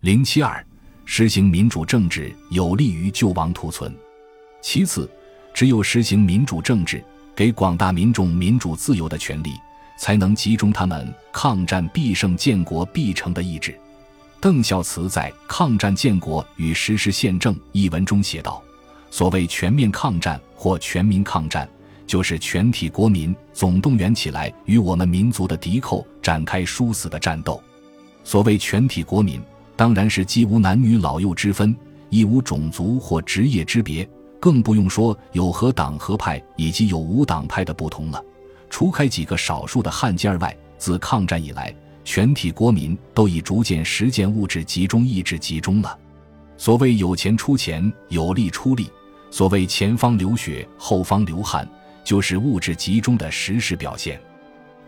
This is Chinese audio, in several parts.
零七二，实行民主政治有利于救亡图存。其次，只有实行民主政治，给广大民众民主自由的权利，才能集中他们抗战必胜、建国必成的意志。邓孝慈在《抗战建国与实施宪政》一文中写道：“所谓全面抗战或全民抗战，就是全体国民总动员起来，与我们民族的敌寇展开殊死的战斗。所谓全体国民，当然是既无男女老幼之分，亦无种族或职业之别，更不用说有何党何派以及有无党派的不同了。除开几个少数的汉奸外，自抗战以来。”全体国民都已逐渐实践物质集中意志集中了。所谓有钱出钱，有力出力；所谓前方流血，后方流汗，就是物质集中的实时表现。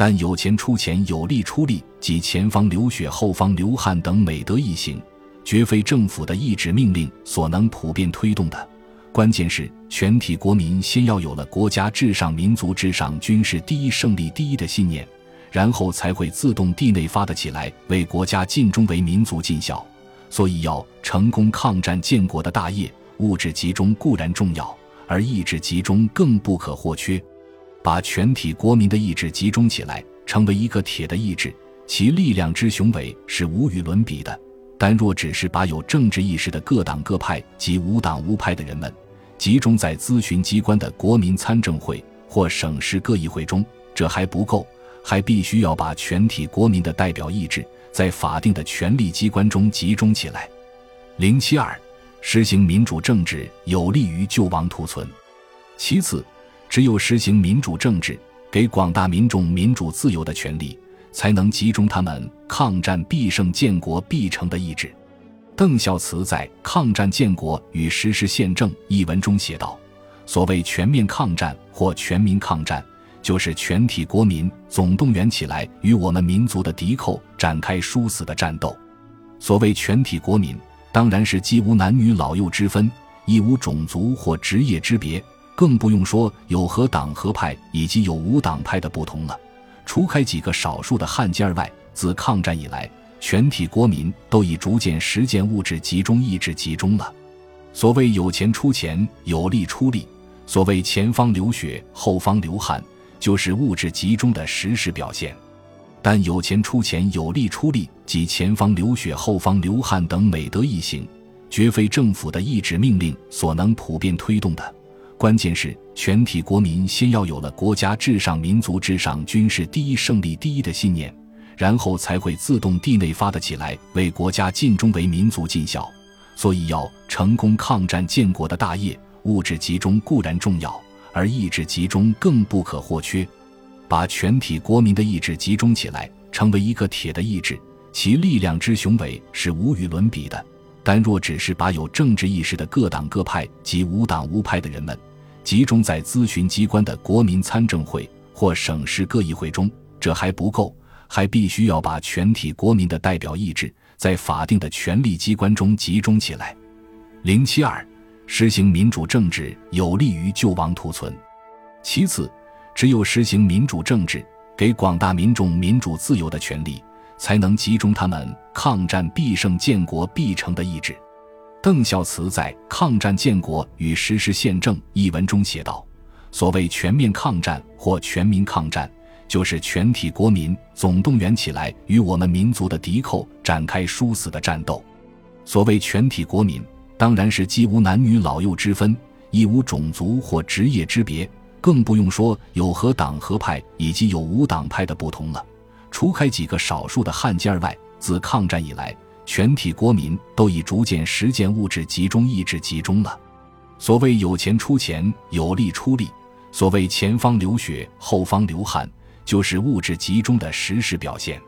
但有钱出钱，有力出力及前方流血，后方流汗等美德一行，绝非政府的意志命令所能普遍推动的。关键是全体国民先要有了国家至上、民族至上、军事第一、胜利第一的信念。然后才会自动地内发的起来，为国家尽忠，为民族尽孝。所以要成功抗战建国的大业，物质集中固然重要，而意志集中更不可或缺。把全体国民的意志集中起来，成为一个铁的意志，其力量之雄伟是无与伦比的。但若只是把有政治意识的各党各派及无党无派的人们，集中在咨询机关的国民参政会或省市各议会中，这还不够。还必须要把全体国民的代表意志在法定的权力机关中集中起来。零七二，实行民主政治有利于救亡图存。其次，只有实行民主政治，给广大民众民主自由的权利，才能集中他们抗战必胜、建国必成的意志。邓孝慈在《抗战建国与实施宪政》一文中写道：“所谓全面抗战或全民抗战。”就是全体国民总动员起来，与我们民族的敌寇展开殊死的战斗。所谓全体国民，当然是既无男女老幼之分，亦无种族或职业之别，更不用说有何党和派以及有无党派的不同了。除开几个少数的汉奸外，自抗战以来，全体国民都已逐渐实践物质集中意志集中了。所谓有钱出钱，有力出力；所谓前方流血，后方流汗。就是物质集中的实时表现，但有钱出钱，有力出力及前方流血，后方流汗等美德一行，绝非政府的意志命令所能普遍推动的。关键是全体国民先要有了国家至上、民族至上、军事第一、胜利第一的信念，然后才会自动地内发的起来，为国家尽忠，为民族尽孝。所以要成功抗战建国的大业，物质集中固然重要。而意志集中更不可或缺，把全体国民的意志集中起来，成为一个铁的意志，其力量之雄伟是无与伦比的。但若只是把有政治意识的各党各派及无党无派的人们，集中在咨询机关的国民参政会或省市各议会中，这还不够，还必须要把全体国民的代表意志在法定的权力机关中集中起来。零七二。实行民主政治有利于救亡图存。其次，只有实行民主政治，给广大民众民主自由的权利，才能集中他们抗战必胜、建国必成的意志。邓孝慈在《抗战建国与实施宪政》一文中写道：“所谓全面抗战或全民抗战，就是全体国民总动员起来，与我们民族的敌寇展开殊死的战斗。所谓全体国民。”当然是既无男女老幼之分，亦无种族或职业之别，更不用说有何党何派以及有无党派的不同了。除开几个少数的汉奸外，自抗战以来，全体国民都已逐渐实践物质集中意志集中了。所谓有钱出钱，有力出力；所谓前方流血，后方流汗，就是物质集中的实时表现。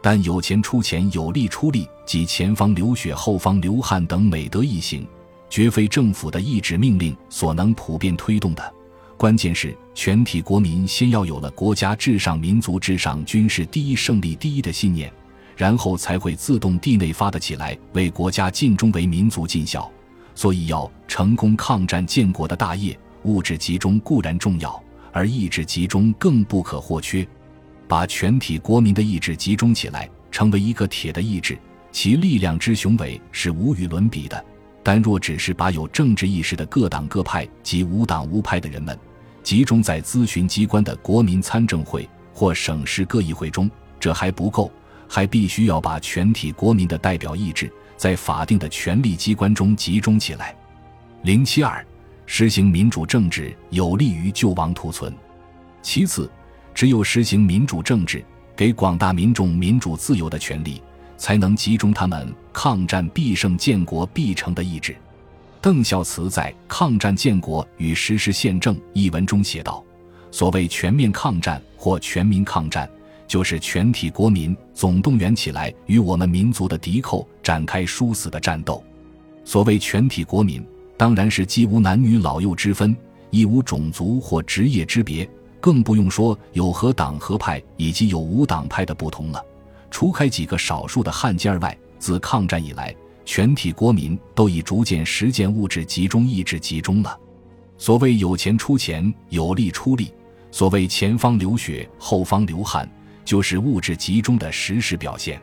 但有钱出钱，有力出力及前方流血，后方流汗等美德一行，绝非政府的意志命令所能普遍推动的。关键是全体国民先要有了国家至上、民族至上、军事第一、胜利第一的信念，然后才会自动地内发的起来，为国家尽忠，为民族尽孝。所以要成功抗战建国的大业，物质集中固然重要，而意志集中更不可或缺。把全体国民的意志集中起来，成为一个铁的意志，其力量之雄伟是无与伦比的。但若只是把有政治意识的各党各派及无党无派的人们集中在咨询机关的国民参政会或省市各议会中，这还不够，还必须要把全体国民的代表意志在法定的权力机关中集中起来。零七二，实行民主政治有利于救亡图存。其次，只有实行民主政治，给广大民众民主自由的权利。才能集中他们抗战必胜、建国必成的意志。邓孝慈在《抗战建国与实施宪政》一文中写道：“所谓全面抗战或全民抗战，就是全体国民总动员起来，与我们民族的敌寇展开殊死的战斗。所谓全体国民，当然是既无男女老幼之分，亦无种族或职业之别，更不用说有何党和派以及有无党派的不同了。”除开几个少数的汉奸儿外，自抗战以来，全体国民都已逐渐实践物质集中、意志集中了。所谓有钱出钱，有力出力；所谓前方流血，后方流汗，就是物质集中的实时表现。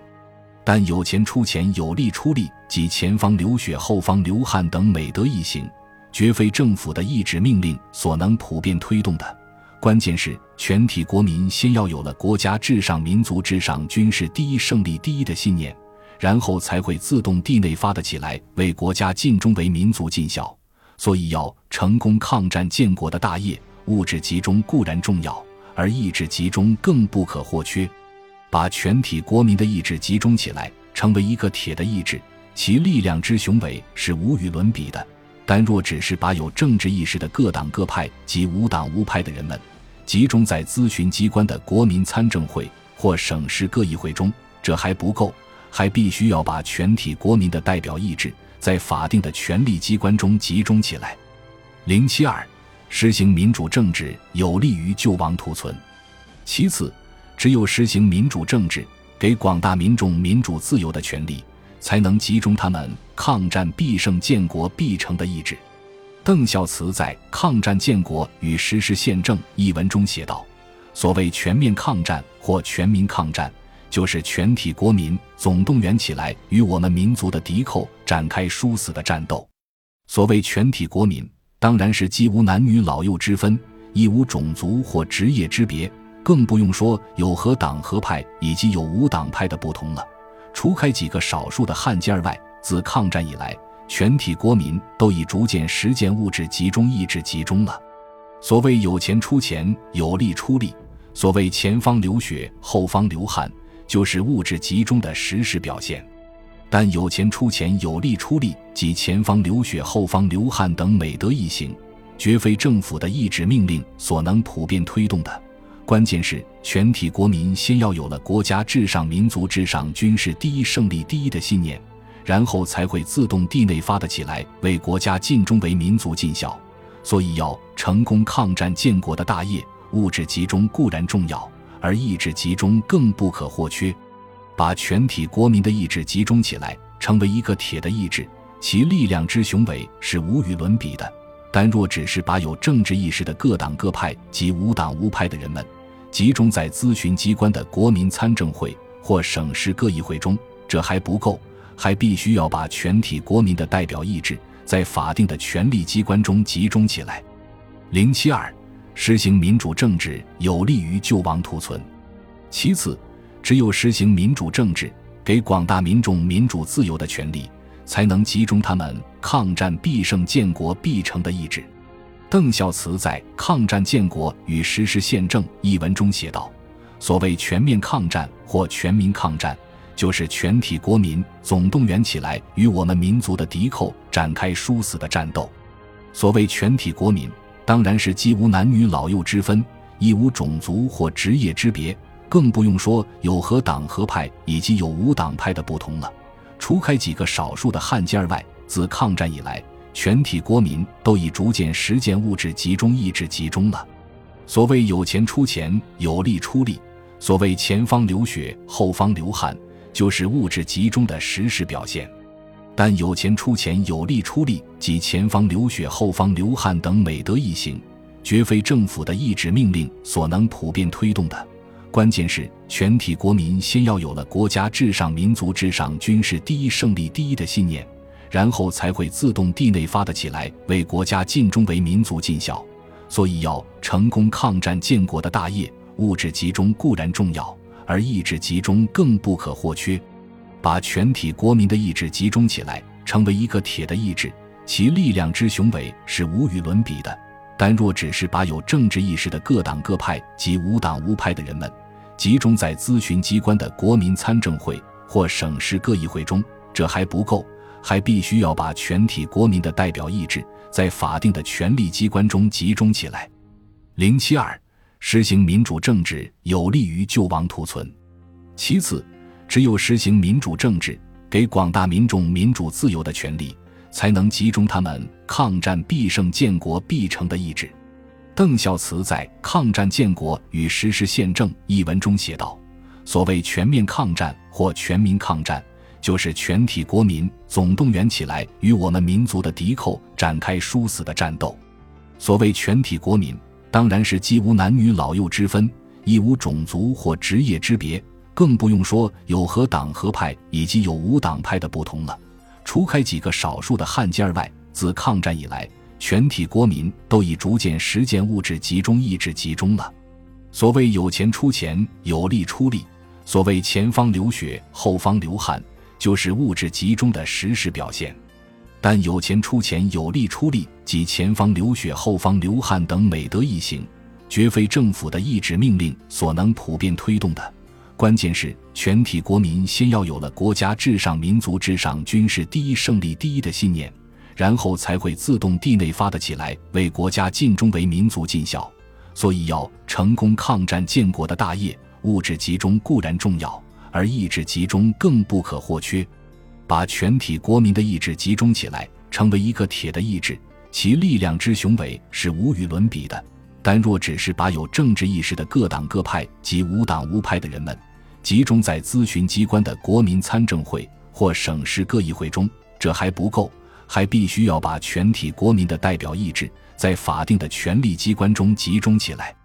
但有钱出钱，有力出力，及前方流血，后方流汗等美德一行，绝非政府的意志命令所能普遍推动的。关键是全体国民先要有了国家至上、民族至上、军事第一、胜利第一的信念，然后才会自动地内发的起来，为国家尽忠、为民族尽孝。所以要成功抗战建国的大业，物质集中固然重要，而意志集中更不可或缺。把全体国民的意志集中起来，成为一个铁的意志，其力量之雄伟是无与伦比的。但若只是把有政治意识的各党各派及无党无派的人们，集中在咨询机关的国民参政会或省市各议会中，这还不够，还必须要把全体国民的代表意志在法定的权力机关中集中起来。零七二，实行民主政治有利于救亡图存。其次，只有实行民主政治，给广大民众民主自由的权利，才能集中他们抗战必胜、建国必成的意志。邓孝慈在《抗战建国与实施宪政》一文中写道：“所谓全面抗战或全民抗战，就是全体国民总动员起来，与我们民族的敌寇展开殊死的战斗。所谓全体国民，当然是既无男女老幼之分，亦无种族或职业之别，更不用说有何党和派以及有无党派的不同了。除开几个少数的汉奸儿外，自抗战以来。”全体国民都已逐渐实践物质集中、意志集中了。所谓有钱出钱，有力出力；所谓前方流血，后方流汗，就是物质集中的实时表现。但有钱出钱，有力出力，及前方流血，后方流汗等美德一行，绝非政府的意志命令所能普遍推动的。关键是全体国民先要有了国家至上、民族至上、军事第一、胜利第一的信念。然后才会自动地内发的起来，为国家尽忠，为民族尽孝。所以要成功抗战建国的大业，物质集中固然重要，而意志集中更不可或缺。把全体国民的意志集中起来，成为一个铁的意志，其力量之雄伟是无与伦比的。但若只是把有政治意识的各党各派及无党无派的人们，集中在咨询机关的国民参政会或省市各议会中，这还不够。还必须要把全体国民的代表意志在法定的权力机关中集中起来。零七二，实行民主政治有利于救亡图存。其次，只有实行民主政治，给广大民众民主自由的权利，才能集中他们抗战必胜、建国必成的意志。邓孝慈在《抗战建国与实施宪政》一文中写道：“所谓全面抗战或全民抗战。”就是全体国民总动员起来，与我们民族的敌寇展开殊死的战斗。所谓全体国民，当然是既无男女老幼之分，亦无种族或职业之别，更不用说有何党和派以及有无党派的不同了。除开几个少数的汉奸儿外，自抗战以来，全体国民都已逐渐实践物质集中、意志集中了。所谓有钱出钱，有力出力；所谓前方流血，后方流汗。就是物质集中的实时表现，但有钱出钱，有力出力，及前方流血，后方流汗等美德一行，绝非政府的意志命令所能普遍推动的。关键是全体国民先要有了国家至上、民族至上、军事第一、胜利第一的信念，然后才会自动地内发的起来，为国家尽忠、为民族尽孝。所以，要成功抗战建国的大业，物质集中固然重要，而意志集中更不可或缺。把全体国民的意志集中起来，成为一个铁的意志，其力量之雄伟是无与伦比的。但若只是把有政治意识的各党各派及无党无派的人们集中在咨询机关的国民参政会或省市各议会中，这还不够，还必须要把全体国民的代表意志在法定的权力机关中集中起来。零七二，实行民主政治有利于救亡图存。其次，只有实行民主政治，给广大民众民主自由的权利。才能集中他们抗战必胜、建国必成的意志。邓孝慈在《抗战建国与实施宪政》一文中写道：“所谓全面抗战或全民抗战，就是全体国民总动员起来，与我们民族的敌寇展开殊死的战斗。所谓全体国民，当然是既无男女老幼之分，亦无种族或职业之别，更不用说有何党和派以及有无党派的不同了。”除开几个少数的汉奸外，自抗战以来，全体国民都已逐渐实践物质集中、意志集中了。所谓有钱出钱，有力出力；所谓前方流血，后方流汗，就是物质集中的实时表现。但有钱出钱，有力出力，及前方流血、后方流汗等美德一行，绝非政府的意志命令所能普遍推动的。关键是全体国民先要有了国家至上、民族至上、军事第一、胜利第一的信念，然后才会自动地内发的起来，为国家尽忠、为民族尽孝。所以，要成功抗战建国的大业，物质集中固然重要，而意志集中更不可或缺。把全体国民的意志集中起来，成为一个铁的意志，其力量之雄伟是无与伦比的。但若只是把有政治意识的各党各派及无党无派的人们，集中在咨询机关的国民参政会或省市各议会中，这还不够，还必须要把全体国民的代表意志在法定的权力机关中集中起来。